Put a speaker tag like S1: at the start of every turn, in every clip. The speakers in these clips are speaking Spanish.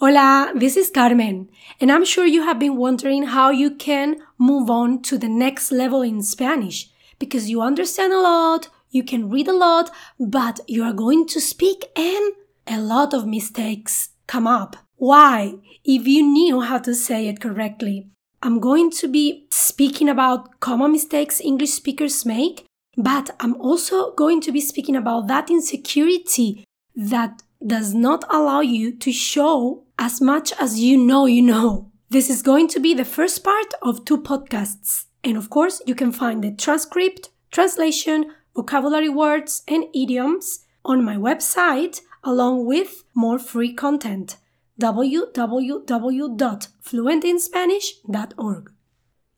S1: Hola, this is Carmen, and I'm sure you have been wondering how you can move on to the next level in Spanish because you understand a lot, you can read a lot, but you are going to speak and a lot of mistakes come up. Why? If you knew how to say it correctly. I'm going to be speaking about common mistakes English speakers make, but I'm also going to be speaking about that insecurity that does not allow you to show as much as you know you know. This is going to be the first part of two podcasts. And of course, you can find the transcript, translation, vocabulary words, and idioms on my website along with more free content www.fluentinspanish.org.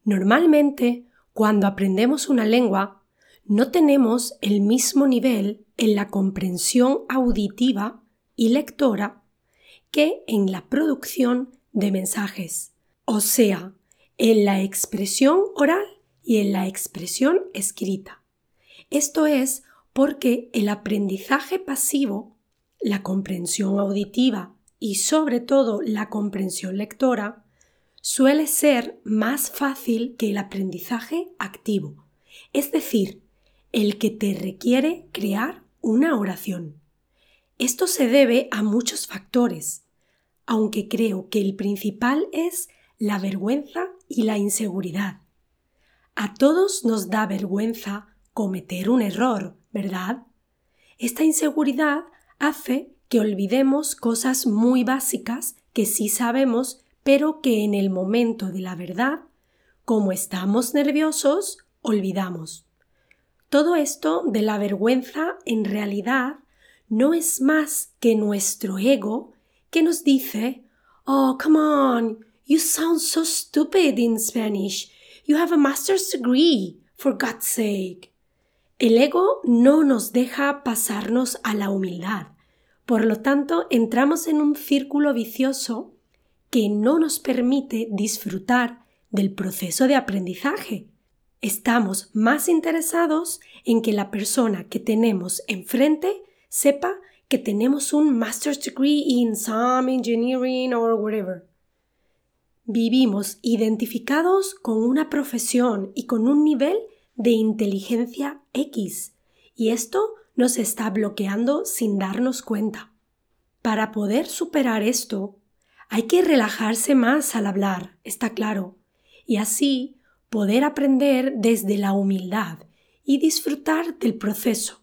S1: Normalmente, cuando aprendemos una lengua, no tenemos el mismo nivel en la comprensión auditiva y lectora que en la producción de mensajes, o sea, en la expresión oral y en la expresión escrita. Esto es porque el aprendizaje pasivo, la comprensión auditiva y sobre todo la comprensión lectora suele ser más fácil que el aprendizaje activo, es decir, el que te requiere crear una oración. Esto se debe a muchos factores, aunque creo que el principal es la vergüenza y la inseguridad. A todos nos da vergüenza cometer un error, ¿verdad? Esta inseguridad hace que olvidemos cosas muy básicas que sí sabemos, pero que en el momento de la verdad, como estamos nerviosos, olvidamos. Todo esto de la vergüenza en realidad no es más que nuestro ego que nos dice, Oh, come on, you sound so stupid in Spanish. You have a master's degree, for God's sake. El ego no nos deja pasarnos a la humildad. Por lo tanto, entramos en un círculo vicioso que no nos permite disfrutar del proceso de aprendizaje. Estamos más interesados en que la persona que tenemos enfrente sepa que tenemos un master's degree in some engineering or whatever. Vivimos identificados con una profesión y con un nivel de inteligencia X, y esto nos está bloqueando sin darnos cuenta. Para poder superar esto, hay que relajarse más al hablar, está claro, y así poder aprender desde la humildad y disfrutar del proceso.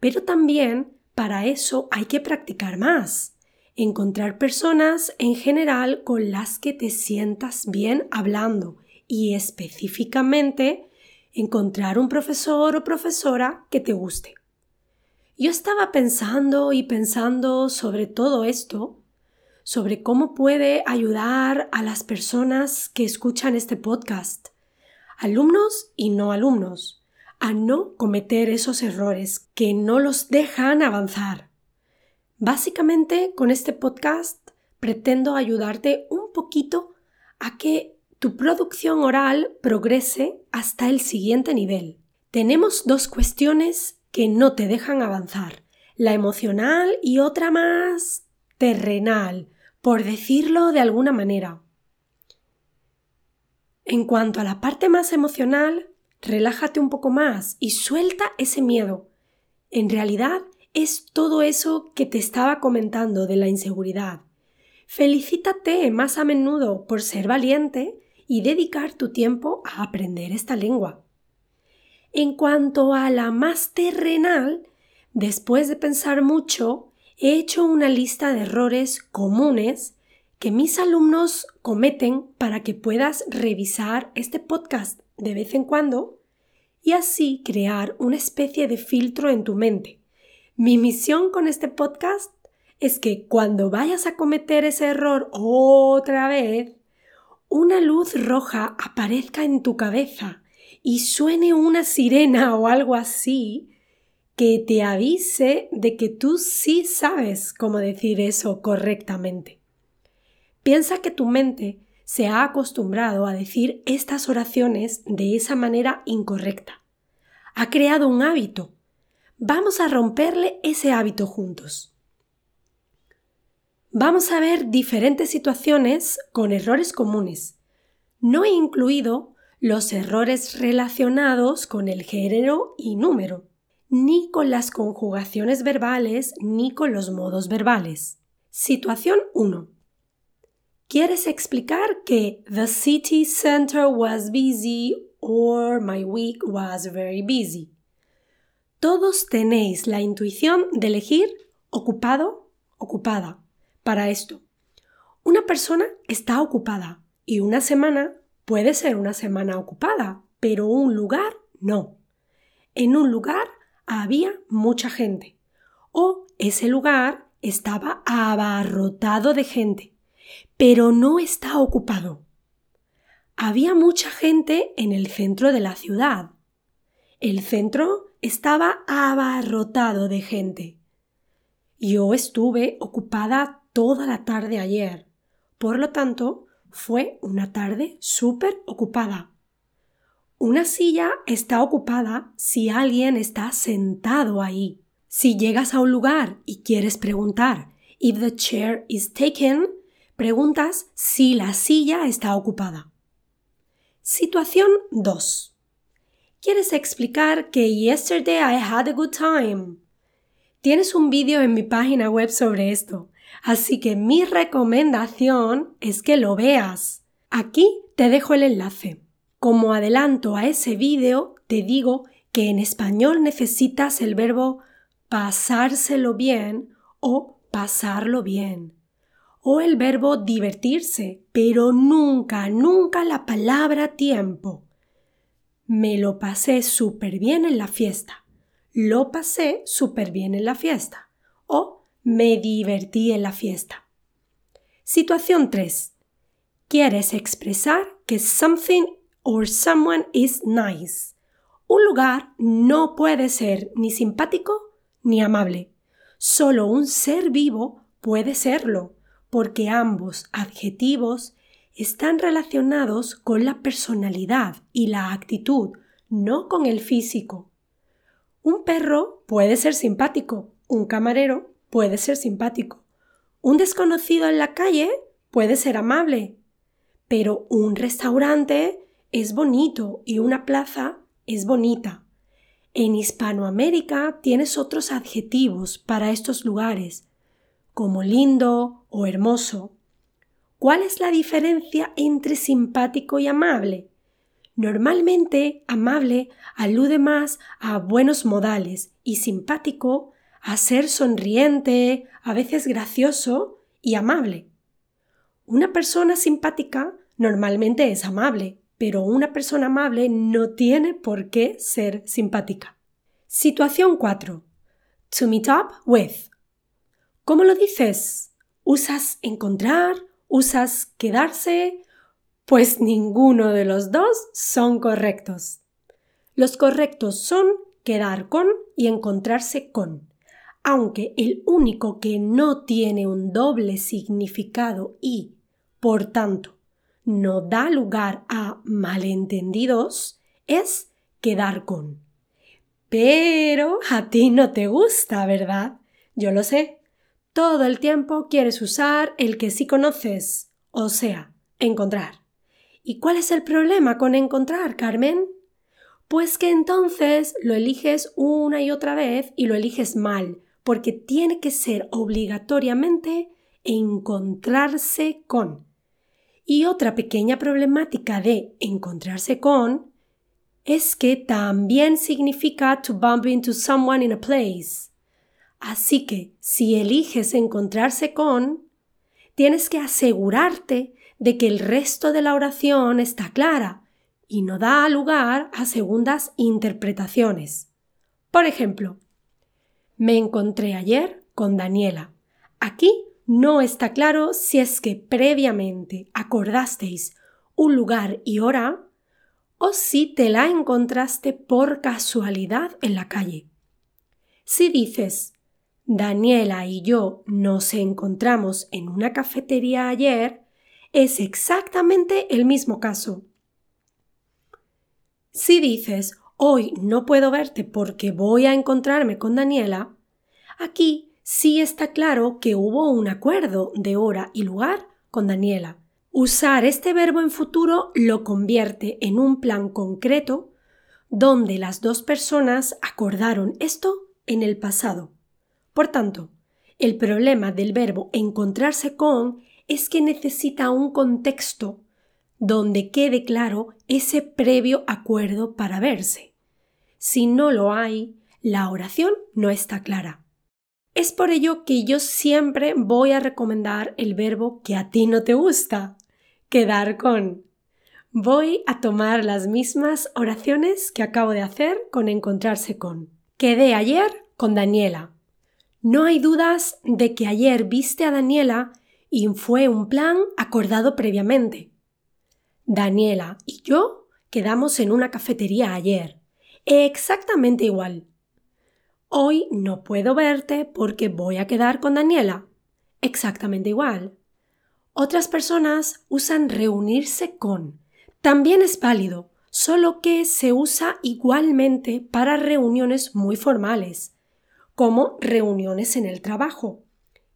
S1: Pero también para eso hay que practicar más, encontrar personas en general con las que te sientas bien hablando y específicamente encontrar un profesor o profesora que te guste. Yo estaba pensando y pensando sobre todo esto, sobre cómo puede ayudar a las personas que escuchan este podcast, alumnos y no alumnos, a no cometer esos errores que no los dejan avanzar. Básicamente, con este podcast pretendo ayudarte un poquito a que tu producción oral progrese hasta el siguiente nivel. Tenemos dos cuestiones que no te dejan avanzar, la emocional y otra más terrenal, por decirlo de alguna manera. En cuanto a la parte más emocional, relájate un poco más y suelta ese miedo. En realidad es todo eso que te estaba comentando de la inseguridad. Felicítate más a menudo por ser valiente y dedicar tu tiempo a aprender esta lengua. En cuanto a la más terrenal, después de pensar mucho, he hecho una lista de errores comunes que mis alumnos cometen para que puedas revisar este podcast de vez en cuando y así crear una especie de filtro en tu mente. Mi misión con este podcast es que cuando vayas a cometer ese error otra vez, una luz roja aparezca en tu cabeza y suene una sirena o algo así que te avise de que tú sí sabes cómo decir eso correctamente. Piensa que tu mente se ha acostumbrado a decir estas oraciones de esa manera incorrecta. Ha creado un hábito. Vamos a romperle ese hábito juntos. Vamos a ver diferentes situaciones con errores comunes. No he incluido los errores relacionados con el género y número, ni con las conjugaciones verbales ni con los modos verbales. Situación 1. ¿Quieres explicar que the city center was busy or my week was very busy? Todos tenéis la intuición de elegir ocupado, ocupada para esto. Una persona está ocupada y una semana puede ser una semana ocupada, pero un lugar no. En un lugar había mucha gente o ese lugar estaba abarrotado de gente, pero no está ocupado. Había mucha gente en el centro de la ciudad. El centro estaba abarrotado de gente. Yo estuve ocupada toda la tarde ayer. Por lo tanto, fue una tarde súper ocupada. Una silla está ocupada si alguien está sentado ahí. Si llegas a un lugar y quieres preguntar if the chair is taken, preguntas si la silla está ocupada. Situación 2. ¿Quieres explicar que yesterday I had a good time? Tienes un vídeo en mi página web sobre esto, así que mi recomendación es que lo veas. Aquí te dejo el enlace. Como adelanto a ese vídeo, te digo que en español necesitas el verbo pasárselo bien o pasarlo bien. O el verbo divertirse, pero nunca, nunca la palabra tiempo. Me lo pasé súper bien en la fiesta. Lo pasé súper bien en la fiesta. O me divertí en la fiesta. Situación 3. Quieres expresar que something or someone is nice. Un lugar no puede ser ni simpático ni amable. Solo un ser vivo puede serlo, porque ambos adjetivos están relacionados con la personalidad y la actitud, no con el físico. Un perro puede ser simpático, un camarero puede ser simpático, un desconocido en la calle puede ser amable, pero un restaurante es bonito y una plaza es bonita. En Hispanoamérica tienes otros adjetivos para estos lugares, como lindo o hermoso. ¿Cuál es la diferencia entre simpático y amable? Normalmente, amable alude más a buenos modales y simpático a ser sonriente, a veces gracioso y amable. Una persona simpática normalmente es amable, pero una persona amable no tiene por qué ser simpática. Situación 4. To meet up with. ¿Cómo lo dices? ¿Usas encontrar usas quedarse, pues ninguno de los dos son correctos. Los correctos son quedar con y encontrarse con, aunque el único que no tiene un doble significado y, por tanto, no da lugar a malentendidos es quedar con. Pero a ti no te gusta, ¿verdad? Yo lo sé. Todo el tiempo quieres usar el que sí conoces, o sea, encontrar. ¿Y cuál es el problema con encontrar, Carmen? Pues que entonces lo eliges una y otra vez y lo eliges mal, porque tiene que ser obligatoriamente encontrarse con. Y otra pequeña problemática de encontrarse con es que también significa to bump into someone in a place. Así que si eliges encontrarse con, tienes que asegurarte de que el resto de la oración está clara y no da lugar a segundas interpretaciones. Por ejemplo, me encontré ayer con Daniela. Aquí no está claro si es que previamente acordasteis un lugar y hora o si te la encontraste por casualidad en la calle. Si dices Daniela y yo nos encontramos en una cafetería ayer, es exactamente el mismo caso. Si dices, hoy no puedo verte porque voy a encontrarme con Daniela, aquí sí está claro que hubo un acuerdo de hora y lugar con Daniela. Usar este verbo en futuro lo convierte en un plan concreto donde las dos personas acordaron esto en el pasado. Por tanto, el problema del verbo encontrarse con es que necesita un contexto donde quede claro ese previo acuerdo para verse. Si no lo hay, la oración no está clara. Es por ello que yo siempre voy a recomendar el verbo que a ti no te gusta, quedar con. Voy a tomar las mismas oraciones que acabo de hacer con encontrarse con. Quedé ayer con Daniela. No hay dudas de que ayer viste a Daniela y fue un plan acordado previamente. Daniela y yo quedamos en una cafetería ayer, exactamente igual. Hoy no puedo verte porque voy a quedar con Daniela. Exactamente igual. Otras personas usan reunirse con. También es válido, solo que se usa igualmente para reuniones muy formales, como reuniones en el trabajo.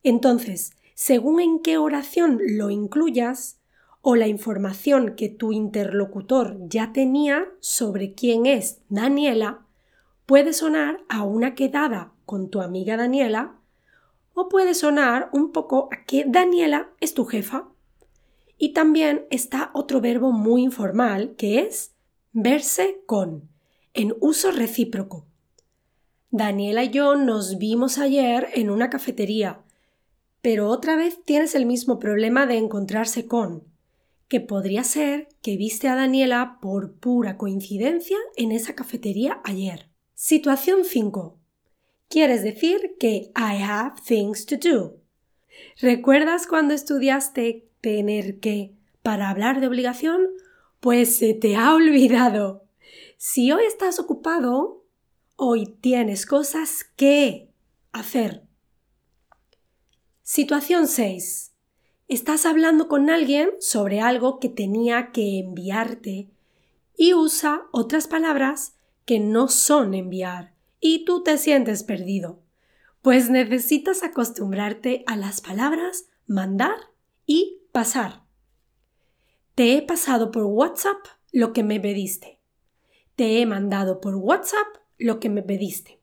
S1: Entonces, según en qué oración lo incluyas, o la información que tu interlocutor ya tenía sobre quién es Daniela, puede sonar a una quedada con tu amiga Daniela o puede sonar un poco a que Daniela es tu jefa. Y también está otro verbo muy informal que es verse con, en uso recíproco. Daniela y yo nos vimos ayer en una cafetería, pero otra vez tienes el mismo problema de encontrarse con, que podría ser que viste a Daniela por pura coincidencia en esa cafetería ayer. Situación 5. Quieres decir que I have things to do. ¿Recuerdas cuando estudiaste tener que para hablar de obligación? Pues se te ha olvidado. Si hoy estás ocupado, hoy tienes cosas que hacer. Situación 6. Estás hablando con alguien sobre algo que tenía que enviarte y usa otras palabras que no son enviar y tú te sientes perdido, pues necesitas acostumbrarte a las palabras mandar y pasar. Te he pasado por WhatsApp lo que me pediste. Te he mandado por WhatsApp lo que me pediste.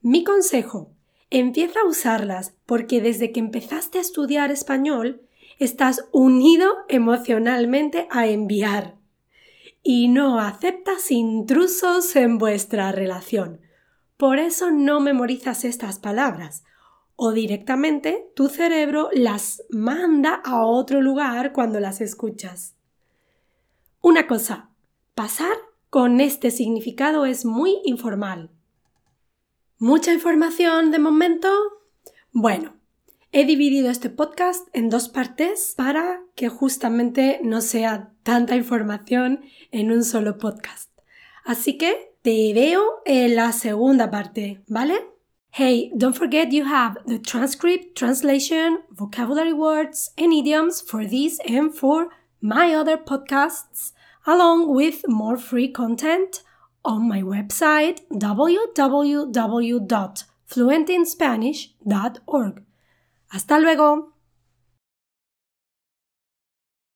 S1: Mi consejo, empieza a usarlas porque desde que empezaste a estudiar español estás unido emocionalmente a enviar y no aceptas intrusos en vuestra relación. Por eso no memorizas estas palabras o directamente tu cerebro las manda a otro lugar cuando las escuchas. Una cosa, pasar con este significado es muy informal. ¿Mucha información de momento? Bueno, He dividido este podcast en dos partes para que justamente no sea tanta información en un solo podcast. Así que te veo en la segunda parte, ¿vale? Hey, don't forget you have the transcript, translation, vocabulary words, and idioms for this and for my other podcasts, along with more free content on my website www.fluentinspanish.org. Hasta luego.